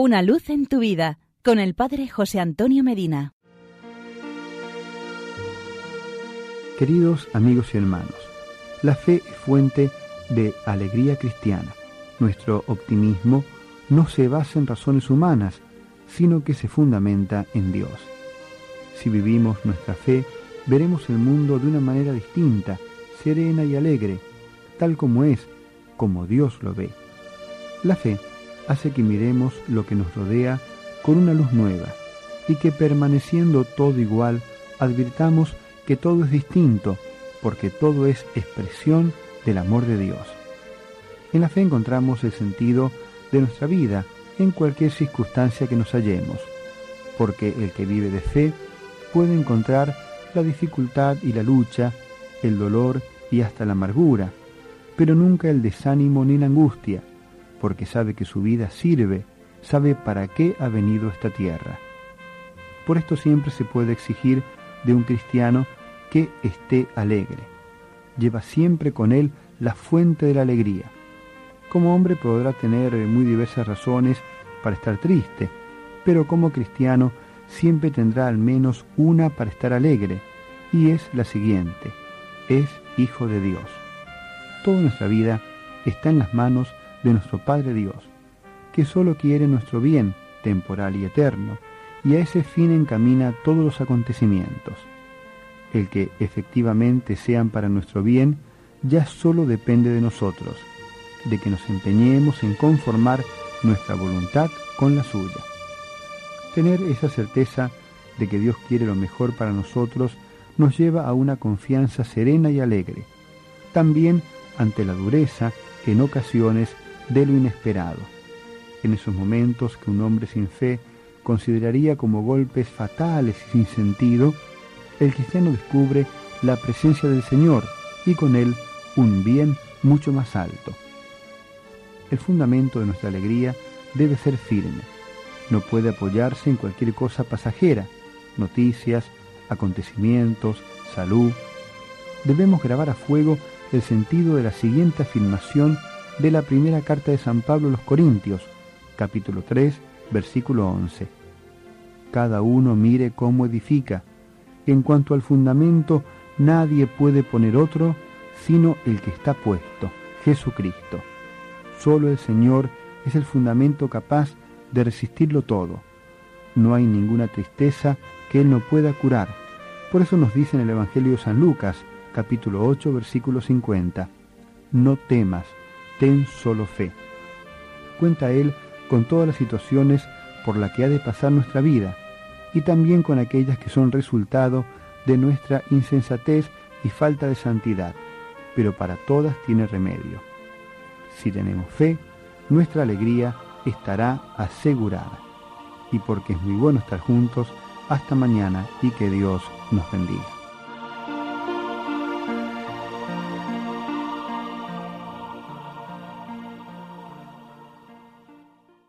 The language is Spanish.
Una luz en tu vida con el Padre José Antonio Medina. Queridos amigos y hermanos, la fe es fuente de alegría cristiana. Nuestro optimismo no se basa en razones humanas, sino que se fundamenta en Dios. Si vivimos nuestra fe, veremos el mundo de una manera distinta, serena y alegre, tal como es, como Dios lo ve. La fe hace que miremos lo que nos rodea con una luz nueva y que permaneciendo todo igual, advirtamos que todo es distinto, porque todo es expresión del amor de Dios. En la fe encontramos el sentido de nuestra vida en cualquier circunstancia que nos hallemos, porque el que vive de fe puede encontrar la dificultad y la lucha, el dolor y hasta la amargura, pero nunca el desánimo ni la angustia, porque sabe que su vida sirve, sabe para qué ha venido esta tierra. Por esto siempre se puede exigir de un cristiano que esté alegre. Lleva siempre con él la fuente de la alegría. Como hombre podrá tener muy diversas razones para estar triste, pero como cristiano siempre tendrá al menos una para estar alegre, y es la siguiente, es hijo de Dios. Toda nuestra vida está en las manos de nuestro Padre Dios, que solo quiere nuestro bien temporal y eterno, y a ese fin encamina todos los acontecimientos. El que efectivamente sean para nuestro bien ya solo depende de nosotros, de que nos empeñemos en conformar nuestra voluntad con la suya. Tener esa certeza de que Dios quiere lo mejor para nosotros nos lleva a una confianza serena y alegre, también ante la dureza en ocasiones de lo inesperado. En esos momentos que un hombre sin fe consideraría como golpes fatales y sin sentido, el cristiano descubre la presencia del Señor y con él un bien mucho más alto. El fundamento de nuestra alegría debe ser firme. No puede apoyarse en cualquier cosa pasajera, noticias, acontecimientos, salud. Debemos grabar a fuego el sentido de la siguiente afirmación de la primera carta de San Pablo a los Corintios, capítulo 3, versículo 11. Cada uno mire cómo edifica. En cuanto al fundamento, nadie puede poner otro sino el que está puesto, Jesucristo. Solo el Señor es el fundamento capaz de resistirlo todo. No hay ninguna tristeza que Él no pueda curar. Por eso nos dice en el Evangelio de San Lucas, capítulo 8, versículo 50, No temas, ten solo fe. Cuenta Él con todas las situaciones por las que ha de pasar nuestra vida y también con aquellas que son resultado de nuestra insensatez y falta de santidad, pero para todas tiene remedio. Si tenemos fe, nuestra alegría estará asegurada. Y porque es muy bueno estar juntos, hasta mañana y que Dios nos bendiga.